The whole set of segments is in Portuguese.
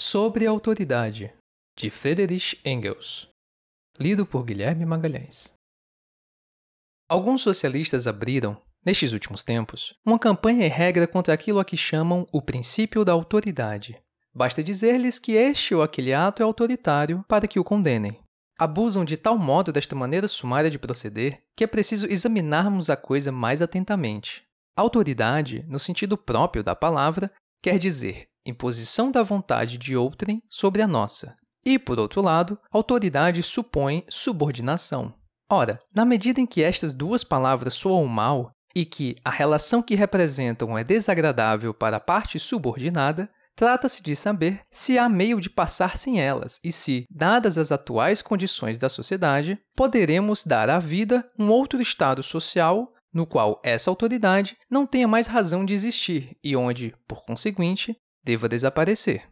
Sobre a Autoridade, de Friedrich Engels. Lido por Guilherme Magalhães. Alguns socialistas abriram, nestes últimos tempos, uma campanha e regra contra aquilo a que chamam o princípio da autoridade. Basta dizer-lhes que este ou aquele ato é autoritário para que o condenem. Abusam de tal modo desta maneira sumária de proceder que é preciso examinarmos a coisa mais atentamente. Autoridade, no sentido próprio da palavra, quer dizer imposição da vontade de outrem sobre a nossa. E, por outro lado, autoridade supõe subordinação. Ora, na medida em que estas duas palavras soam mal e que a relação que representam é desagradável para a parte subordinada, trata-se de saber se há meio de passar sem elas e se, dadas as atuais condições da sociedade, poderemos dar à vida um outro estado social no qual essa autoridade não tenha mais razão de existir e onde, por conseguinte, deva desaparecer.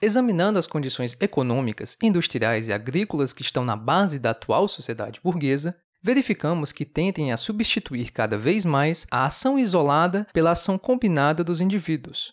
Examinando as condições econômicas, industriais e agrícolas que estão na base da atual sociedade burguesa, verificamos que tendem a substituir cada vez mais a ação isolada pela ação combinada dos indivíduos,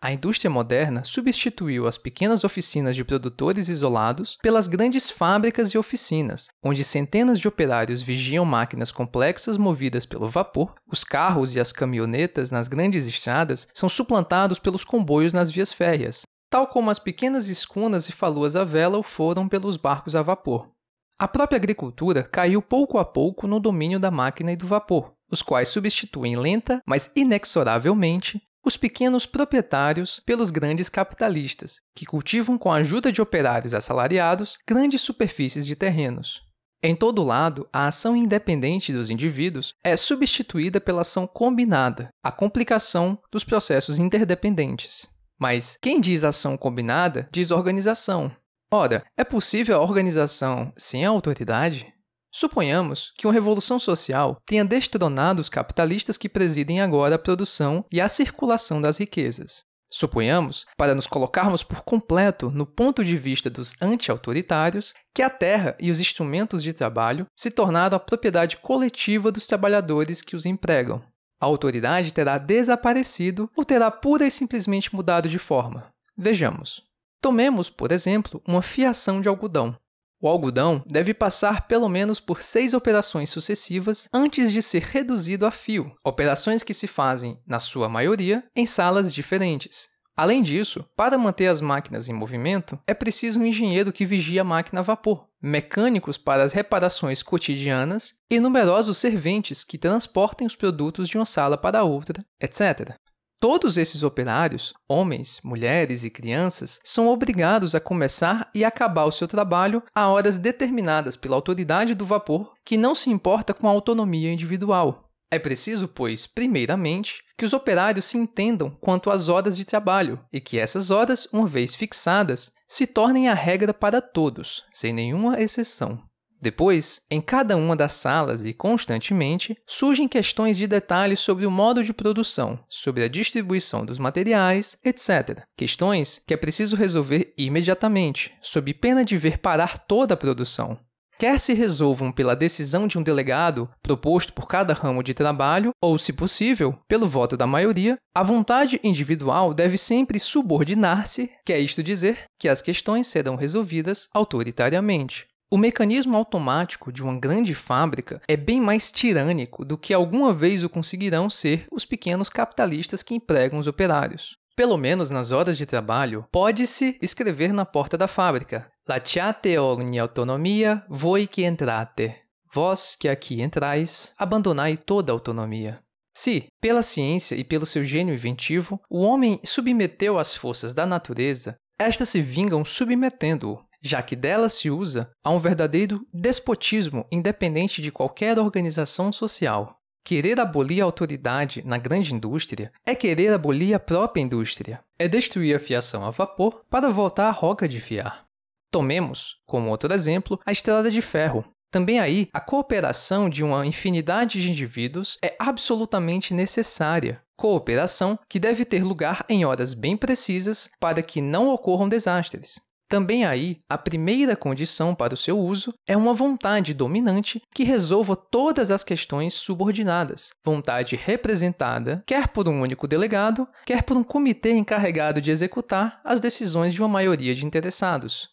a indústria moderna substituiu as pequenas oficinas de produtores isolados pelas grandes fábricas e oficinas, onde centenas de operários vigiam máquinas complexas movidas pelo vapor. Os carros e as caminhonetas nas grandes estradas são suplantados pelos comboios nas vias férreas, tal como as pequenas escunas e faluas a vela o foram pelos barcos a vapor. A própria agricultura caiu pouco a pouco no domínio da máquina e do vapor, os quais substituem lenta, mas inexoravelmente os pequenos proprietários pelos grandes capitalistas, que cultivam com a ajuda de operários assalariados grandes superfícies de terrenos. Em todo lado, a ação independente dos indivíduos é substituída pela ação combinada, a complicação dos processos interdependentes. Mas quem diz ação combinada diz organização. Ora, é possível a organização sem a autoridade? Suponhamos que uma revolução social tenha destronado os capitalistas que presidem agora a produção e a circulação das riquezas. Suponhamos, para nos colocarmos por completo no ponto de vista dos anti-autoritários, que a terra e os instrumentos de trabalho se tornaram a propriedade coletiva dos trabalhadores que os empregam. A autoridade terá desaparecido ou terá pura e simplesmente mudado de forma. Vejamos. Tomemos, por exemplo, uma fiação de algodão. O algodão deve passar pelo menos por seis operações sucessivas antes de ser reduzido a fio, operações que se fazem, na sua maioria, em salas diferentes. Além disso, para manter as máquinas em movimento, é preciso um engenheiro que vigie a máquina a vapor, mecânicos para as reparações cotidianas e numerosos serventes que transportem os produtos de uma sala para outra, etc. Todos esses operários, homens, mulheres e crianças, são obrigados a começar e acabar o seu trabalho a horas determinadas pela autoridade do vapor, que não se importa com a autonomia individual. É preciso, pois, primeiramente, que os operários se entendam quanto às horas de trabalho e que essas horas, uma vez fixadas, se tornem a regra para todos, sem nenhuma exceção. Depois, em cada uma das salas e constantemente, surgem questões de detalhes sobre o modo de produção, sobre a distribuição dos materiais, etc. Questões que é preciso resolver imediatamente, sob pena de ver parar toda a produção. Quer se resolvam pela decisão de um delegado proposto por cada ramo de trabalho, ou, se possível, pelo voto da maioria, a vontade individual deve sempre subordinar-se, quer isto dizer que as questões serão resolvidas autoritariamente. O mecanismo automático de uma grande fábrica é bem mais tirânico do que alguma vez o conseguirão ser os pequenos capitalistas que empregam os operários. Pelo menos nas horas de trabalho, pode-se escrever na porta da fábrica: Lasciate ogni autonomia, voi que entrate. Vós que aqui entrais, abandonai toda autonomia. Se, pela ciência e pelo seu gênio inventivo, o homem submeteu às forças da natureza, estas se vingam submetendo-o já que dela se usa a um verdadeiro despotismo independente de qualquer organização social. Querer abolir a autoridade na grande indústria é querer abolir a própria indústria, é destruir a fiação a vapor para voltar à roca de fiar. Tomemos, como outro exemplo, a estrada de ferro. Também aí, a cooperação de uma infinidade de indivíduos é absolutamente necessária. Cooperação que deve ter lugar em horas bem precisas para que não ocorram desastres. Também aí, a primeira condição para o seu uso é uma vontade dominante que resolva todas as questões subordinadas, vontade representada quer por um único delegado, quer por um comitê encarregado de executar as decisões de uma maioria de interessados.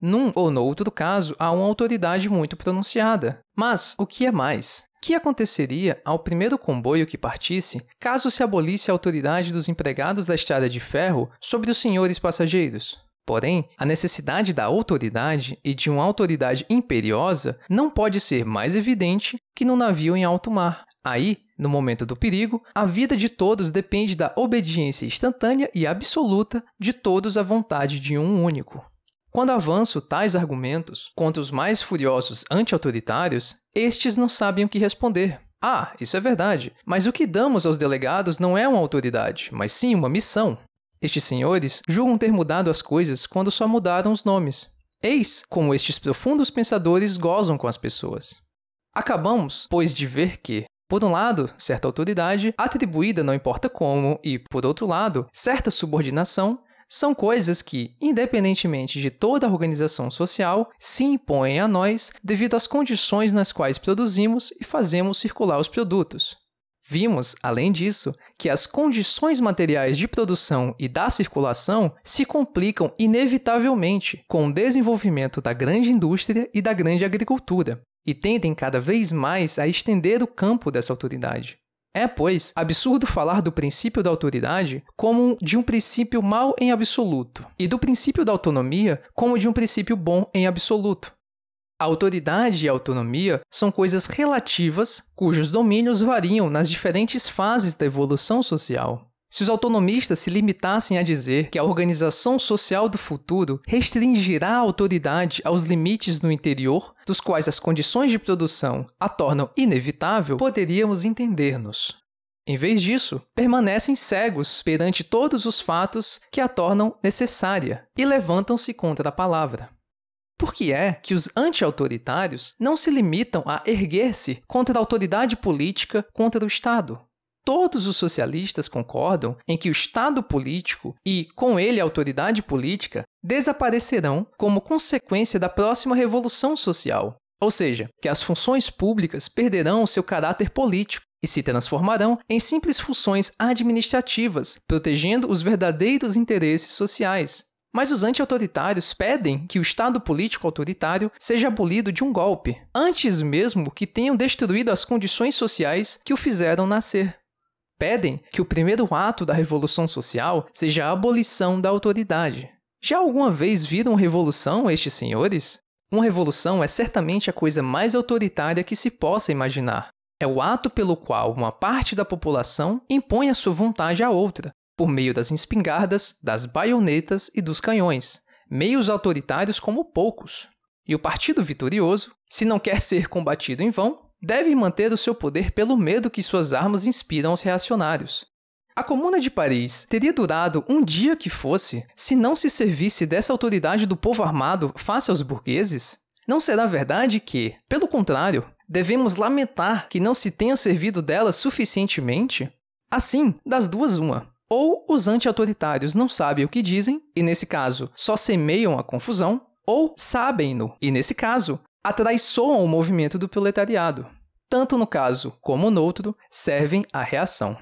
Num ou no outro caso, há uma autoridade muito pronunciada. Mas o que é mais? O que aconteceria ao primeiro comboio que partisse caso se abolisse a autoridade dos empregados da estrada de ferro sobre os senhores passageiros? Porém, a necessidade da autoridade e de uma autoridade imperiosa não pode ser mais evidente que no navio em alto mar. Aí, no momento do perigo, a vida de todos depende da obediência instantânea e absoluta de todos à vontade de um único. Quando avanço tais argumentos contra os mais furiosos anti-autoritários, estes não sabem o que responder. Ah, isso é verdade, mas o que damos aos delegados não é uma autoridade, mas sim uma missão. Estes senhores julgam ter mudado as coisas quando só mudaram os nomes. Eis como estes profundos pensadores gozam com as pessoas. Acabamos, pois, de ver que, por um lado, certa autoridade, atribuída não importa como, e, por outro lado, certa subordinação, são coisas que, independentemente de toda a organização social, se impõem a nós devido às condições nas quais produzimos e fazemos circular os produtos. Vimos, além disso, que as condições materiais de produção e da circulação se complicam inevitavelmente com o desenvolvimento da grande indústria e da grande agricultura, e tendem cada vez mais a estender o campo dessa autoridade. É, pois, absurdo falar do princípio da autoridade como de um princípio mau em absoluto, e do princípio da autonomia como de um princípio bom em absoluto. Autoridade e autonomia são coisas relativas cujos domínios variam nas diferentes fases da evolução social. Se os autonomistas se limitassem a dizer que a organização social do futuro restringirá a autoridade aos limites no interior, dos quais as condições de produção a tornam inevitável, poderíamos entender-nos. Em vez disso, permanecem cegos perante todos os fatos que a tornam necessária e levantam-se contra a palavra. Por que é que os anti-autoritários não se limitam a erguer-se contra a autoridade política contra o Estado? todos os socialistas concordam em que o Estado político e, com ele, a autoridade política desaparecerão como consequência da próxima revolução social. Ou seja, que as funções públicas perderão seu caráter político e se transformarão em simples funções administrativas, protegendo os verdadeiros interesses sociais. Mas os anti-autoritários pedem que o Estado político autoritário seja abolido de um golpe, antes mesmo que tenham destruído as condições sociais que o fizeram nascer pedem que o primeiro ato da revolução social seja a abolição da autoridade. Já alguma vez viram revolução estes senhores? Uma revolução é certamente a coisa mais autoritária que se possa imaginar. É o ato pelo qual uma parte da população impõe a sua vontade a outra, por meio das espingardas, das baionetas e dos canhões, meios autoritários como poucos. E o partido vitorioso, se não quer ser combatido em vão, deve manter o seu poder pelo medo que suas armas inspiram aos reacionários. A Comuna de Paris teria durado um dia que fosse se não se servisse dessa autoridade do povo armado face aos burgueses? Não será verdade que, pelo contrário, devemos lamentar que não se tenha servido dela suficientemente? Assim, das duas, uma. Ou os anti-autoritários não sabem o que dizem, e nesse caso só semeiam a confusão, ou sabem-no, e nesse caso atraiçoam o movimento do proletariado. Tanto no caso como no outro, servem à reação.